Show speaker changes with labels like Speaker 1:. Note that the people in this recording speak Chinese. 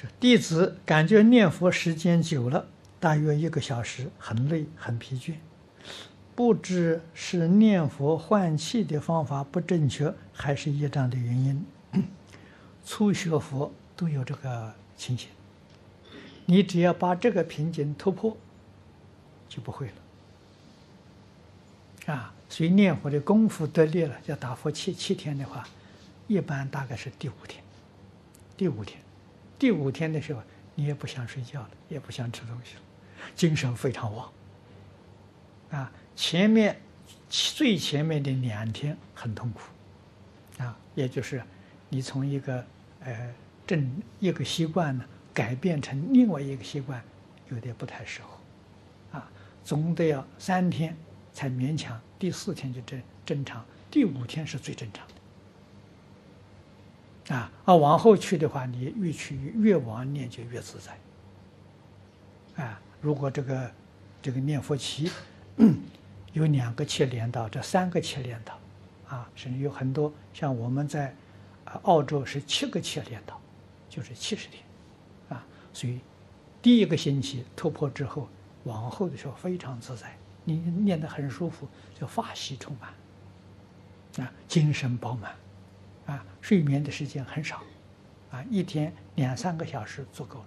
Speaker 1: 是弟子感觉念佛时间久了，大约一个小时，很累很疲倦，不知是念佛换气的方法不正确，还是业障的原因。初学佛都有这个情形，你只要把这个瓶颈突破，就不会了。啊，所以念佛的功夫得力了，要打佛七七天的话，一般大概是第五天，第五天。第五天的时候，你也不想睡觉了，也不想吃东西了，精神非常旺。啊，前面最前面的两天很痛苦，啊，也就是你从一个呃正一个习惯呢，改变成另外一个习惯，有点不太适合，啊，总得要三天才勉强，第四天就正正常，第五天是最正常的。啊，而往后去的话，你越去越往念就越自在。啊，如果这个这个念佛期有两个切连到，这三个切连到，啊，甚至有很多像我们在澳洲是七个切连到，就是七十天，啊，所以第一个星期突破之后，往后的时候非常自在，你念得很舒服，就法喜充满，啊，精神饱满。啊，睡眠的时间很少，啊，一天两三个小时足够了。